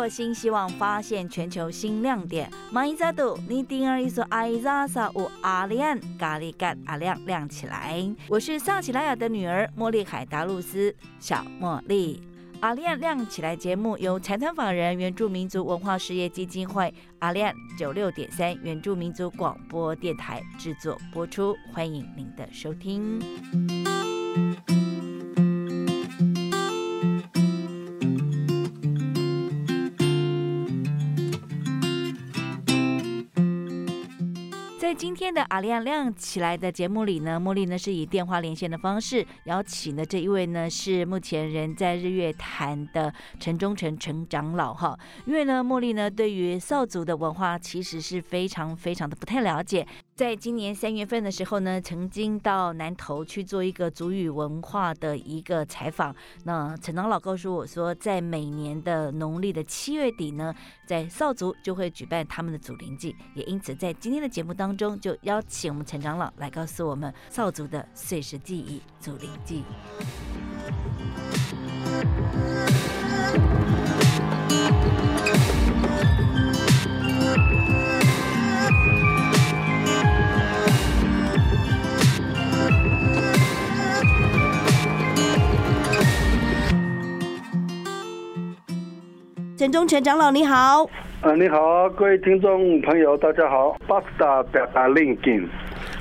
点亮部落新希望，发现全球新亮点。马伊扎杜，你丁儿一说阿伊扎萨乌阿亮咖喱干阿亮亮起来。我是萨奇拉雅的女儿茉莉海达露斯，小茉莉。阿亮亮起来节目由财团法人原住民族文化事业基金会阿亮九六点三原住民族广播电台制作播出，欢迎您的收听。在今天的阿亮亮起来的节目里呢，茉莉呢是以电话连线的方式邀请的这一位呢是目前人在日月潭的陈忠诚陈长老哈，因为呢茉莉呢对于少族的文化其实是非常非常的不太了解。在今年三月份的时候呢，曾经到南投去做一个族语文化的一个采访。那陈长老告诉我说，在每年的农历的七月底呢，在少族就会举办他们的祖灵祭，也因此在今天的节目当中就邀请我们陈长老来告诉我们少族的岁时记忆祖灵祭。陈忠全长老你好，呃，你好，各位听众朋友，大家好。巴斯达表达令金，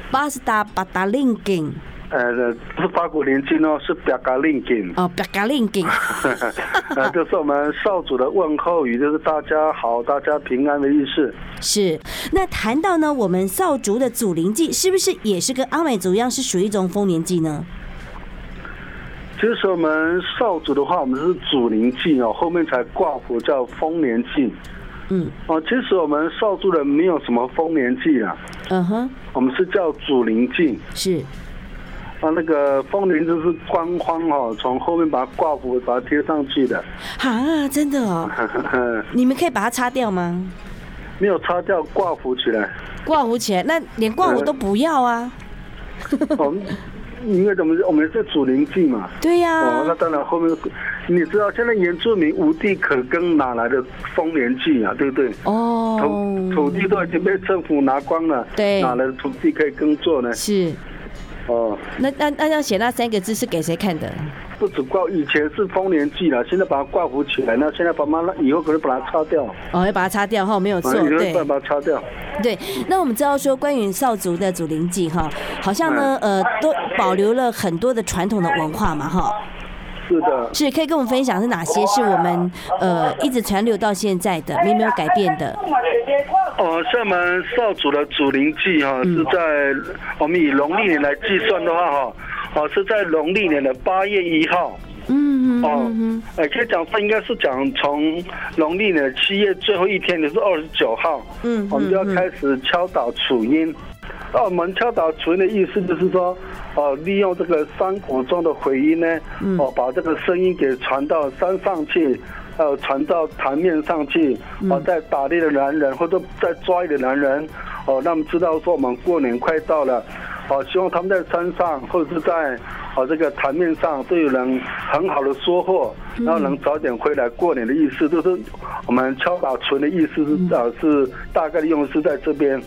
巴斯达巴达令金，呃，不是八股连金哦，是表达令金。哦，表达令金，呃，就是我们少主的问候语，就是大家好，大家平安的意思。是。那谈到呢，我们少族的祖灵祭，是不是也是跟阿美族一样，是属于一种丰年祭呢？其实我们少主的话，我们是祖灵祭哦，后面才挂符叫丰年祭。嗯，哦，其实我们少主人没有什么丰年祭啊，嗯哼，我们是叫祖灵祭。是。啊，那个丰年就是官方哦，从后面把它挂符，把它贴上去的。啊，真的哦，你们可以把它擦掉吗？没有擦掉，挂符起来。挂符起来，那连挂符都不要啊？我们因为怎么，我们是祖灵祭嘛。对呀、哦，那当然后面，你知道现在原住民无地可耕，哪来的丰年祭啊？对不对？哦土，土地都已经被政府拿光了，对哪来的土地可以耕作呢？是。哦，那那那要写那三个字是给谁看的？不止挂，以前是丰年祭了，现在把它挂符起来，那现在把它以后可能把它擦掉，哦，要把它擦掉哈，没有错，对后把它擦掉。对。那我们知道说，关于少族的祖灵祭哈，好像呢，呃，都保留了很多的传统的文化嘛哈。是的，是可以跟我们分享是哪些是我们呃一直传流到现在的，没没有改变的？哦，厦门少主的祖灵祭哈，是在我们以农历年来计算的话哈，哦是在农历年的八月一号。嗯哦嗯哦，哎，可以讲他应该是讲从农历年的七月最后一天，就是二十九号，嗯我们就要开始敲打楚音。那我们敲打楚音的意思就是说，哦，利用这个山谷中的回音呢，嗯。哦，把这个声音给传到山上去，还有传到台面上去，嗯。哦，在打猎的男人或者在抓鱼的男人，哦，让他们知道说我们过年快到了，哦，希望他们在山上或者是在哦这个台面上都有人很好的收获，然后能早点回来过年的意思，就是我们敲打存的意思是啊是大概的用是在这边。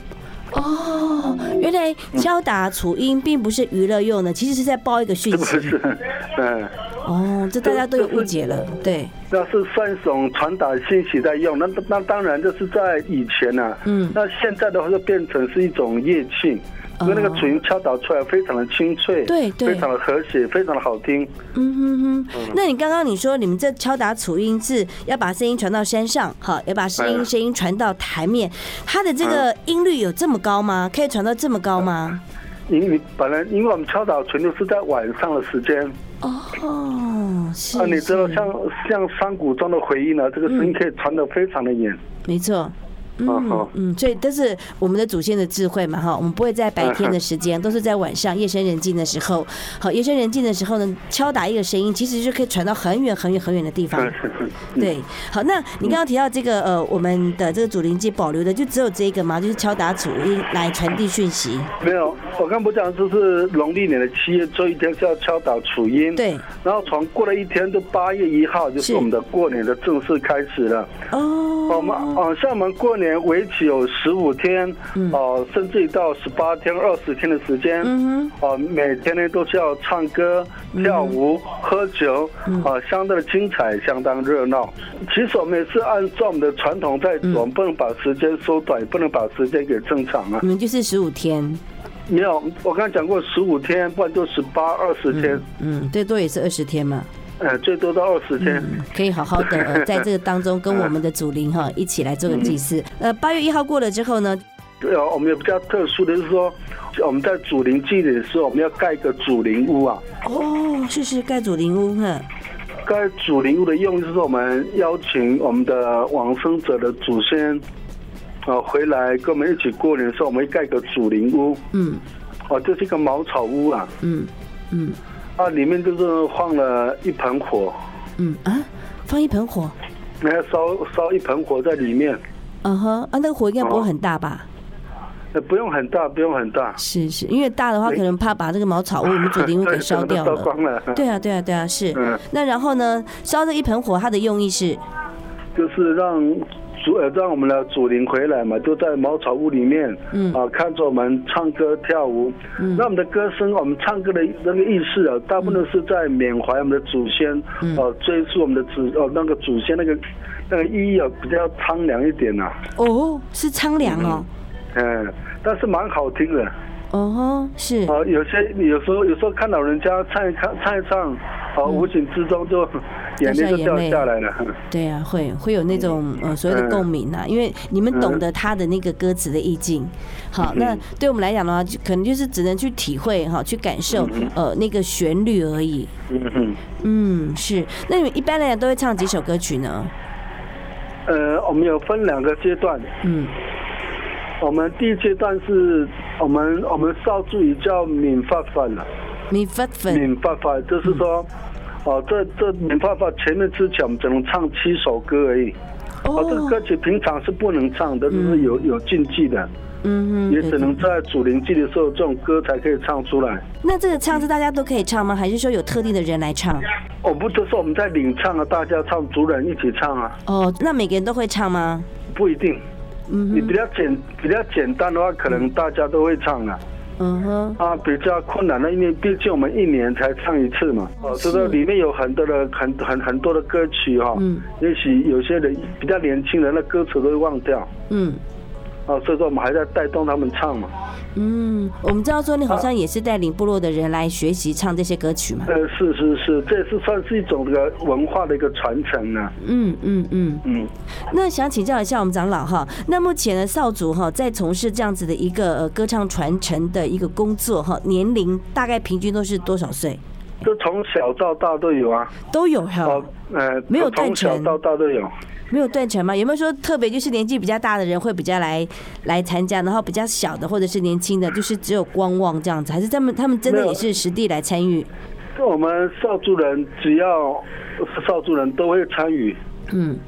哦，原来敲打楚音并不是娱乐用的，其实是在报一个讯息。是不是？嗯，哦，这大家都有误解了，对，那是算一种传达信息在用。那那当然，就是在以前呢、嗯，那现在的话就变成是一种乐器，因为那个哦主音敲打出来非常的清脆，对对非常的和谐，非常的好听。嗯哼哼。那你刚刚你说你们这敲打楚音是要把声音传到山上，好，要把声音嗯声音传到台面，它的这个音律有这么高吗？可以传到这么高吗？因你本来因为我们敲打全都是在晚上的时间，哦，是啊，你知道像像山谷中的回音呢，这个声音可以传得非常的远。没错。嗯嗯所以这是我们的祖先的智慧嘛哈，我们不会在白天的时间，都是在晚上夜深人静的时候。好，夜深人静的时候呢，敲打一个声音，其实就可以传到很远很远很远的地方。嗯对，好，那你刚刚提到这个呃，我们的这个祖灵机保留的就只有这个吗？就是敲打祖音来传递讯息。没有，我刚不讲，就是农历年的七月最后一天是要敲打楚音，，对，然后从过了一天，就八月一号，就是是我们的过年的正式开始了。哦，我们哦，像我们过年为期有十五天，哦，甚至到十八天、二十天的时间，嗯哦，每天呢都是要唱歌、跳舞、喝酒，啊，相当的精彩，相当热闹。其实我们也是按照我们的传统在做，我们不能把时间缩短，也不能把时间给正常啊，。你们就是十五天，没有，我刚才讲过十五天，不然就十八、二十天，嗯，最多也是二十天嘛。呃，最多到二十天。可以好好的、呃、在这个当中跟我们的祖灵哈一起来做个祭祀。呃，八月一号过了之后呢，呃，我们有比较特殊的就是说，我们在祖灵祭礼的时候，我们要盖一个祖灵屋啊。哦，是是盖祖灵屋哈，盖祖灵屋的用意是说，我们邀请我们的往生者的祖先，啊，回来跟我们一起过年的时候，我们盖个祖灵屋。嗯哦，这是一个茅草屋啊，嗯嗯啊，里面就是放了一盆火，嗯啊，放一盆火，那要烧烧一盆火在里面。嗯哼啊，那个火应该不会很大吧？呃，不用很大，不用很大，是是，因为大的话可能怕把这个茅草屋、我们祖灵屋给烧掉烧了。光了。对啊对啊对啊，是嗯。那然后呢，烧这一盆火，它的用意是，就是让主呃让我们的祖灵回来嘛，就在茅草屋里面，嗯。啊，看着我们唱歌跳舞，嗯。那我们的歌声，我们唱歌的那个意思啊，大部分是在缅怀我们的祖先，嗯。哦、追溯我们的祖哦那个祖先那个那个意义啊，比较苍凉一点呐、哦，是苍凉哦，嗯，但是蛮好听的。哦吼，是啊，有些有时候有时候看老人家唱一唱唱一唱，啊，无形之中就眼泪就掉下来了。对啊，会会有那种呃所谓的共鸣啊，因为你们懂得他的那个歌词的意境。好，那对我们来讲的话，就可能就是只能去体会哈，去感受呃那个旋律而已。嗯哼。嗯，是。那你们一般来讲都会唱几首歌曲呢？呃，我们有分两个阶段。嗯我们第一阶段是我们我们少助语叫闽发粉了，米发粉闽发粉就是说，哦，这这闽发法前面之前我们只能唱七首歌而已。哦，这个歌曲平常是不能唱的，就是有有禁忌的，嗯哼，也只能在主灵祭的时候这种歌才可以唱出来。那这个唱是大家都可以唱吗？还是说有特定的人来唱？哦，不就是我们在领唱啊，大家唱，族人一起唱啊，哦，那每个人都会唱吗？不一定。嗯，你比较简比较简单的话，可能大家都会唱啊。嗯哼，啊，比较困难的，因为毕竟我们一年才唱一次嘛。哦，这个里面有很多的很很很多的歌曲哈、嗯也许有些人比较年轻人的歌词都会忘掉。嗯啊，所以说我们还在带动他们唱嘛。嗯，我们知道说你好像也是带领部落的人来学习唱这些歌曲嘛。呃，是是是，这也是算是一种这个文化的一个传承呢。嗯嗯嗯。嗯，那想请教一下我们长老哈，那目前呢少族哈在从事这样子的一个呃歌唱传承的一个工作哈，年龄大概平均都是多少岁？就从小到大都有啊。都有哈哦，，呃，没有断从小到大都有。没有断层吗？有没有说特别就是年纪比较大的人会比较来来参加，然后比较小的或者是年轻的，就是只有观望这样子，还是他们他们真的也是实地来参与？我们少族人只要是少族人都会参与。嗯，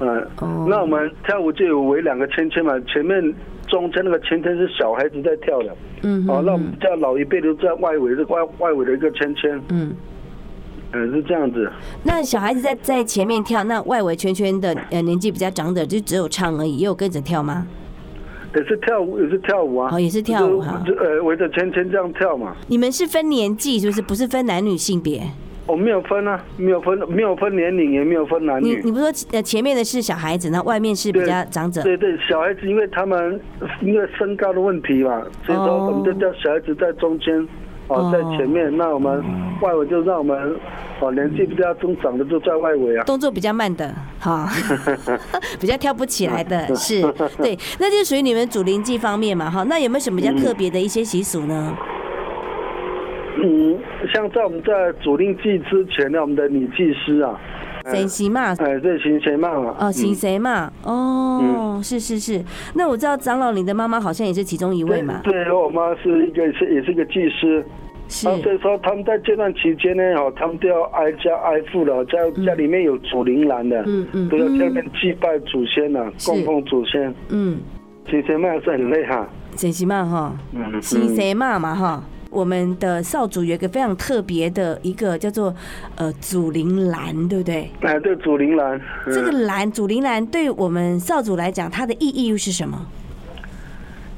嗯，哦。那我们跳舞就有围两个圈圈嘛，前面中间那个圈圈是小孩子在跳的，嗯哦，那我们叫老一辈都在外围的外外围的一个圈圈，嗯，嗯，是这样子。那小孩子在在前面跳，那外围圈圈的呃年纪比较长的就只有唱而已，也有跟着跳吗？也是跳舞，也是跳舞啊。哦也是跳舞哈就就呃围着圈圈这样跳嘛。你们是分年纪是不是？不是分男女性别？我没有分啊，没有分，没有分年龄，也没有分男女。你你不是说呃前面的是小孩子，那外面是比较长者？对对，小孩子因为他们因为身高的问题嘛，所以说哦我们就叫小孩子在中间，哦哦，在前面，那我们外围就让我们哦年纪比较中长的就在外围啊。动作比较慢的，哈，比较跳不起来的，是对，那就属于你们主灵祭方面嘛，哈。那有没有什么比较特别的一些习俗呢？嗯，像在我们在主令祭之前呢，我们的女祭司啊，神习嘛，哎，这行谁嘛。嘛，哦，行嗯谁嘛，哦，是是是。那我知道长老你的妈妈好像也是其中一位嘛，对，对我妈是一个是也是一个祭师，是。啊，所以说他们在这段期间呢，哦，他们都要挨家挨户的，在家里面有祖灵栏的，嗯嗯都要在那边祭拜祖先的，是。供奉祖先。嗯，行谁嘛是很累哈，神习嘛哈，嗯，行谁嘛嘛哈。我们的少主有一个非常特别的一个叫做呃祖灵兰，对不对？哎，对，祖灵兰，嗯这个兰祖灵兰对我们少主来讲，它的意义又是什么？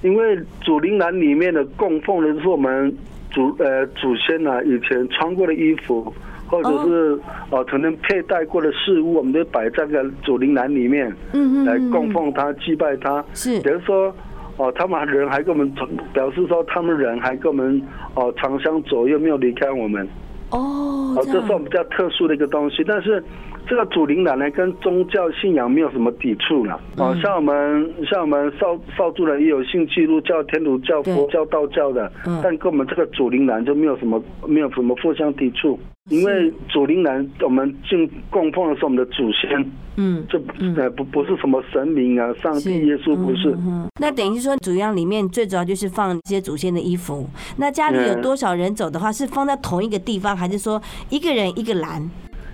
因为祖灵兰里面的供奉的是我们祖呃祖先啊、以前穿过的衣服，或者是哦曾经佩戴过的事物，我们都摆在个祖灵兰里面嗯来供奉他、祭拜他。是比如说，哦，他们人还跟我们常表示说，他们人还跟我们哦长相左右，没有离开我们。哦，哦，这是我们比较特殊的一个东西，但是这个祖灵奶奶，跟宗教信仰没有什么抵触了。哦，嗯。像我们像我们少少数人也有信基督教、天主教、佛教、道教的嗯，但跟我们这个祖灵奶就没有什么没有什么互相抵触，因为祖灵栏我们进供奉的是我们的祖先，嗯这不呃不不是什么神明啊、上帝、耶稣不是。嗯那等于说，主要里面最主要就是放一些祖先的衣服。那家里有嗯多少人走的话，是放在同一个地方，还是说一个人一个篮？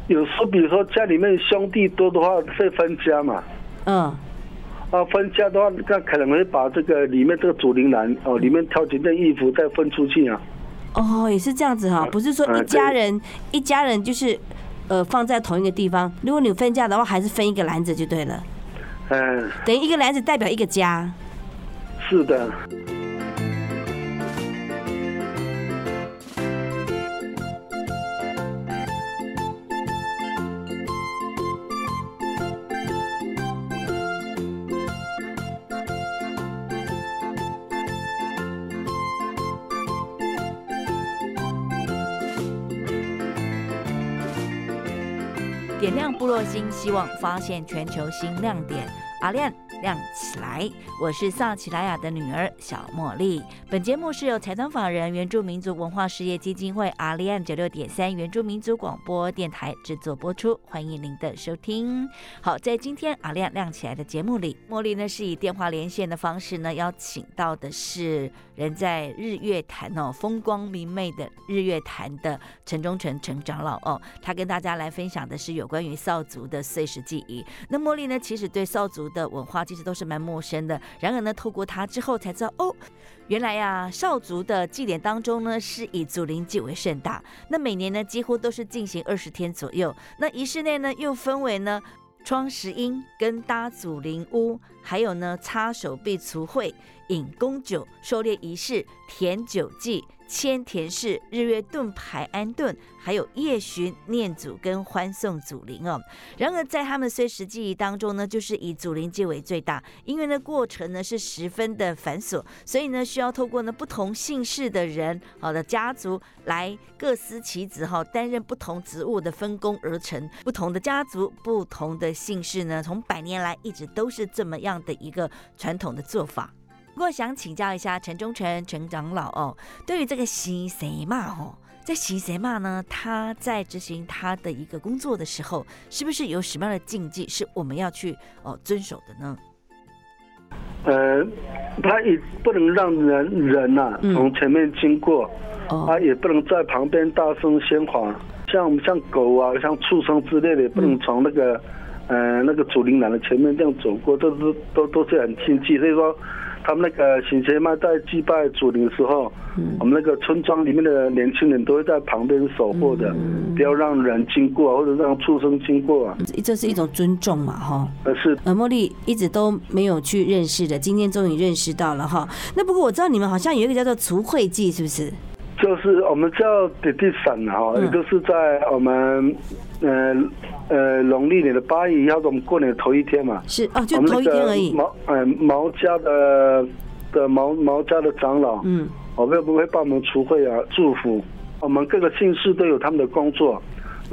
有时候比如说家里面兄弟多的话会分家嘛。嗯，啊，分家的话，那可能会把这个里面这个祖灵栏哦，里面挑几件衣服再分出去啊。哦，也是这样子哈，不是说一嗯家人一家人就是呃放在同一个地方。如果你分家的话，还是分一个篮子就对了。嗯，等于一个篮子代表一个家。是的。新希望，发现全球新亮点。阿亮亮起来！我是萨奇莱雅的女儿小茉莉。本节目是由财团法人原住民族文化事业基金会阿利安九六点三原住民族广播电台制作播出，欢迎您的收听。好，在今天阿亮亮起来的节目里，茉莉呢是以电话连线的方式呢，邀请到的是人在日月潭哦风光明媚的日月潭的陈忠诚陈长老哦，他跟大家来分享的是有关于少族的碎石记忆。那茉莉呢，其实对少族的文化其实都是蛮陌生的，然而呢，透过他之后才知道哦。原来呀、少族的祭典当中呢，是以祖灵祭为盛大。那每年呢，几乎都是进行二十天左右。那仪式内呢，又分为呢窗石英跟搭祖灵屋，还有呢擦手臂除秽、饮公酒、狩猎仪式、甜酒祭、千田氏、日月盾牌安顿，还有夜巡念祖跟欢送祖灵哦。然而在他们虽时记忆当中呢，就是以祖灵祭为最大，因为呢过程呢是十分的繁琐，所以呢需要透过呢不同姓氏的人好的家族来各司其职哈，担任不同职务的分工而成。不同的家族、不同的姓氏呢，从百年来一直都是这么样的一个传统的做法。不过想请教一下陈忠诚陈长老哦，对于这个西谁嘛哦，在西谁嘛呢？他在执行他的一个工作的时候，是不是有什么样的禁忌是我们要去哦遵守的呢？呃，他也不能让人人呐、嗯从前面经过，哦他也不能在旁边大声喧哗，像我们像狗啊、像畜生之类的，也不能从那个、呃那个祖灵栏的前面这样走过，都是都都是很禁忌。所以说，他们那个行邪嘛，在祭拜祖灵的时候，嗯我们那个村庄里面的年轻人都会在旁边守护的，嗯不要让人经过啊，或者让畜生经过啊。这是一种尊重嘛，哈。呃，是呃，茉莉一直都没有去认识的，今天终于认识到了哈。那不过我知道你们好像有一个叫做除秽祭，是不是？就是我们叫弟弟省哈，就是在我们呃呃农历年的八月一号，我们过年的头一天嘛，是哦，就头一天而已。毛呃毛家的的毛毛家的长老，嗯，我们不会帮我们除秽啊，祝福。我们各个姓氏都有他们的工作，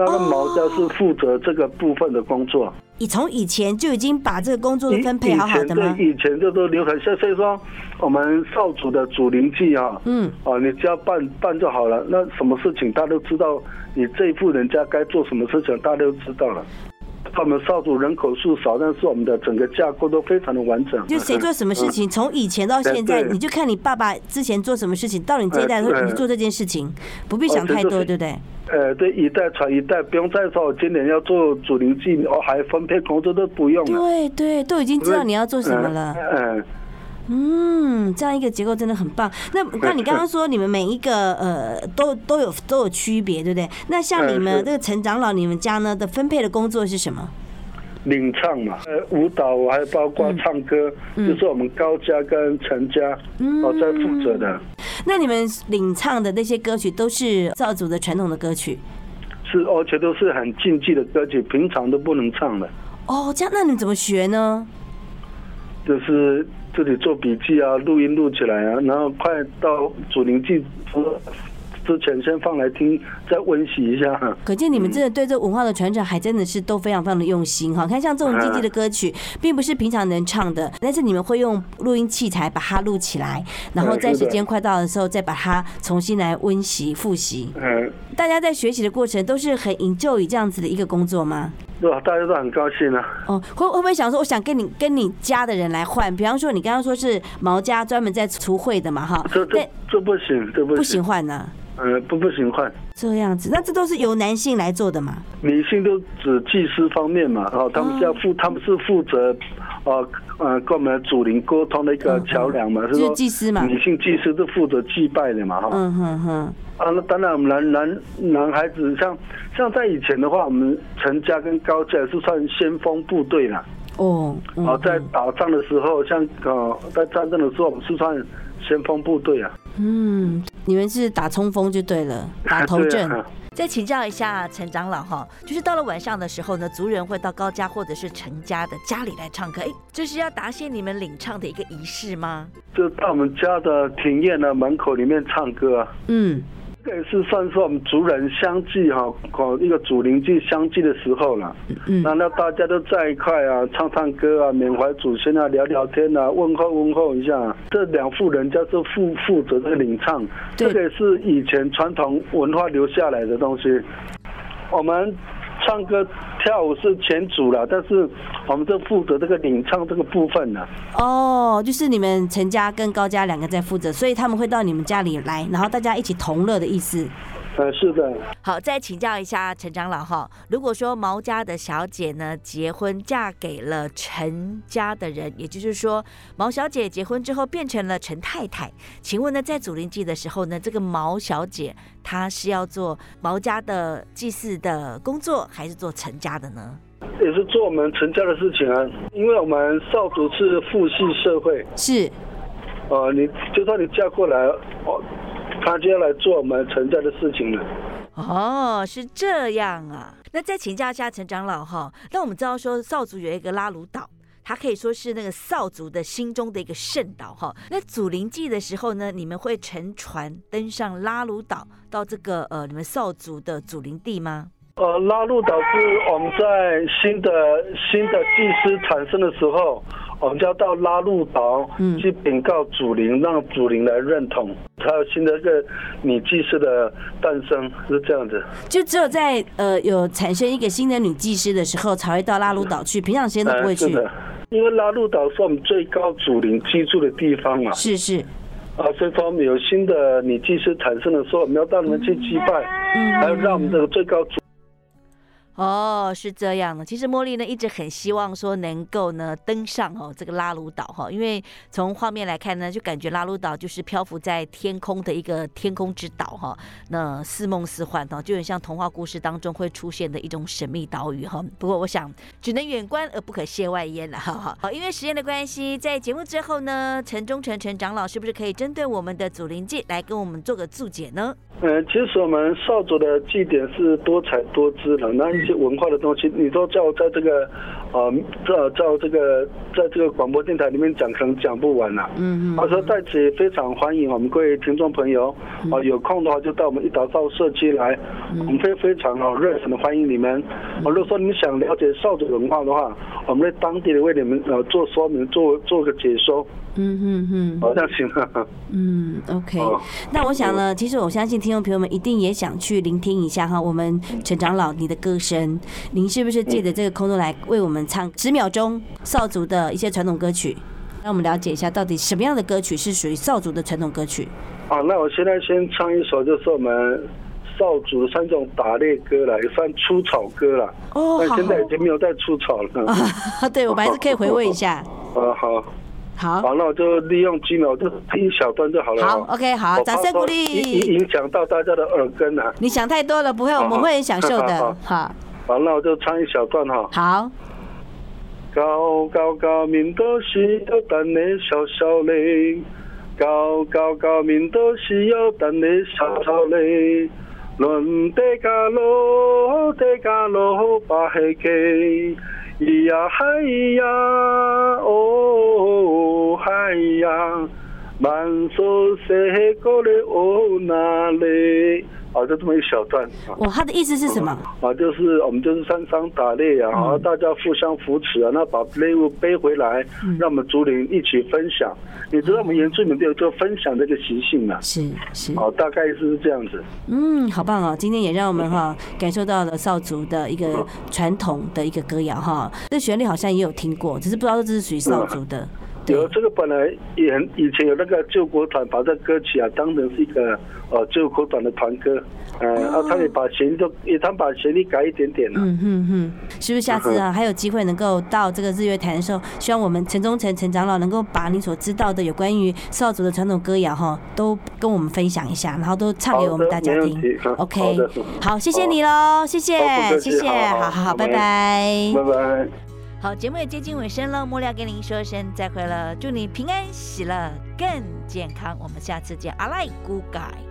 那个毛家是负责这个部分的工作。你从以前就已经把这个工作分配好好的吗？以前对，以前就都流传下，所以说我们少主的主灵祭啊，嗯，哦，你只要办办就好了。那什么事情大家都知道，你这一户人家该做什么事情，大家都知道了。我们少数人口数少，但是我们的整个架构都非常的完整。就谁做什么事情，从以前到现在，你就看你爸爸之前做什么事情，到你这一代的时候，哎你就做这件事情，不必想太多，哦对不对？呃，对，一代传一代，不用再说我今年要做主灵祭，哦，还分配工作都不用了。对对，都已经知道你要做什么了。嗯，嗯嗯，这样一个结构真的很棒。那那你刚刚说你们每一个呃都都有都有区别，对不对？那像你们这个陈长老，你们家呢的分配的工作是什么？领唱嘛，呃，舞蹈还包括唱歌，嗯就是我们高家跟陈家哦在负责的。那你们领唱的那些歌曲都是造族的传统的歌曲是，而且都是很禁忌的歌曲，平常都不能唱的。哦。这样，那你怎么学呢？就是自己做笔记啊，录音录起来啊，然后快到主灵祭之前先放来听，再温习一下。可见你们真的对这文化的传承还真的是都非常非常的用心哈。看像这种经济的歌曲，并不是平常能唱的，但是你们会用录音器材把它录起来，然后在时间快到的时候再把它重新来温习复习。嗯，大家在学习的过程都是很 enjoy 这样子的一个工作吗？对吧？大家都很高兴啊。哦，会会不会想说，我想跟你跟你家的人来换？比方说，你刚刚说是毛家专门在除秽的嘛，哈，这这这不行，这不不行行，换呢？嗯，不不行换。这样子，那这都是由男性来做的嘛？女性都指技师方面嘛，哦，他们是要负，他们是负责，呃呃，跟我们的主灵沟通的一个桥梁嘛，嗯就是说祭司嘛。女性祭司是负责祭拜的嘛，哈。嗯哼哼，啊，那当然，我们男男男孩子像像在以前的话，我们陈家跟高家是算先锋部队啦。哦，嗯哦，在打仗的时候，像呃在战争的时候，我们是算先锋部队啊。嗯，你们是打冲锋就对了，打头阵。再请教一下陈长老哈，就是到了晚上的时候呢，族人会到高家或者是陈家的家里来唱歌，哎，这是要答谢你们领唱的一个仪式吗？就到我们家的庭院的门口里面唱歌啊。嗯，这也是算是我们族人相聚哈，搞，一个主灵祭相聚的时候了。嗯那那大家都在一块啊，唱唱歌啊，缅怀祖先啊，聊聊天啊，问候问候一下。这两户人家是负负责这个领唱，对这个也是以前传统文化留下来的东西。我们唱歌跳舞是全组了，但是我们就负责这个领唱这个部分呢。哦，就是你们陈家跟高家两个在负责，所以他们会到你们家里来，然后大家一起同乐的意思。呃，是的，好，再请教一下陈长老哈，如果说毛家的小姐呢结婚嫁给了陈家的人，也就是说毛小姐结婚之后变成了陈太太，请问呢，在祖灵祭的时候呢，这个毛小姐她是要做毛家的祭祀的工作，还是做陈家的呢？也是做我们陈家的事情啊，因为我们少族是父系社会。是呃，你就算你嫁过来，哦，他就要来做我们存在的事情了。哦，是这样啊。那再请教一下陈长老哈，那我们知道说少族有一个拉鲁岛。它可以说是那个少族的心中的一个圣岛哈。那祖灵祭的时候呢，你们会乘船登上拉鲁岛，到这个呃你们少族的祖灵地吗？呃，拉鲁岛是我们在新的新的祭司产生的时候，我们就要到拉路岛嗯。去禀告祖灵，让祖灵来认同，才有新的一个女祭司的诞生，是这样子。就只有在呃有产生一个新的女祭司的时候，才会到拉鲁岛去，平常时间都不会去。呃是的，因为拉路岛是我们最高祖灵居住的地方嘛，是是，啊，所以说我们有新的女祭司产生的时候，我们要到你们去祭拜，嗯。还有让我们这个最高祖哦，是这样的。其实茉莉呢一直很希望说能够呢登上哦这个拉鲁岛哈，因为从画面来看呢，就感觉拉鲁岛就是漂浮在天空的一个天空之岛哈。那似梦似幻哈，就很像童话故事当中会出现的一种神秘岛屿哈。不过我想只能远观而不可亵玩焉了哈。好，因为时间的关系，在节目之后呢，陈忠诚陈长老是不是可以针对我们的祖灵祭来跟我们做个注解呢？嗯，其实我们少主的祭典是多彩多姿的，那一些文化的东西，你都叫我在这个，呃，照照这个，在这个广播电台里面讲，可能讲不完呐。嗯嗯。他说在此也非常欢迎我们各位听众朋友，啊，有空的话就到我们一岛造社区来，我们非非常好热情的欢迎你们。啊，如果说你们想了解少主文化的话，我们在当地的为你们呃做说明，做做个解说。嗯嗯嗯，好像行了。嗯，OK。那我想呢，其实我相信听众朋友们一定也想去聆听一下哈，我们陈长老你的歌声，您是不是借着这个空中来为我们唱十秒钟少族的一些传统歌曲，让我们了解一下到底什么样的歌曲是属于少族的传统歌曲？好，那我现在先唱一首，就是我们少族的三种打猎歌了，也算出草歌了。哦，但现在已经没有在出草了。啊，对，我们还是可以回味一下。啊，好。好，好，那我就利用几秒，就听一小段就好了。好，OK，好，掌声鼓励。影影响到大家的耳根啊！你想太多了，不会，我们会很享受的。好，好，那我就唱一小段哈。好。高高高，明都是有蛋的小小嘞。高高高，明都是有蛋的小小嘞。轮得加罗，得加罗，巴黑给。咿呀嗨呀，哦嗨呀，满手是过的哦那里。啊，就这么一小段。哦，他的意思是什么？啊，就是我们就是山上打猎啊，然后大家互相扶持啊，那把猎物背回来，让我们竹林一起分享。你知道我们原住民都有这个分享这个习性嘛？是是。哦，大概是这样子。嗯，好棒哦！今天也让我们哈感受到了少族的一个传统的一个歌谣哈。这旋律好像也有听过，只是不知道这是属于少族的。有这个本来也很以前有那个救国团把这歌曲啊当成是一个呃救国团的团歌，呃，啊，他也把旋律都也他把旋律改一点点了。嗯哼哼，是不是下次啊还有机会能够到这个日月潭的时候，希望我们陈忠诚陈长老能够把你所知道的有关于少族的传统歌谣哈，都跟我们分享一下，然后都唱给我们大家听。OK，好，谢谢你喽，谢谢，谢谢，好好好，拜拜，拜拜。好，节目也接近尾声了，莫莉要跟您说声再会了，祝你平安喜乐，更健康，我们下次见，阿赖古改。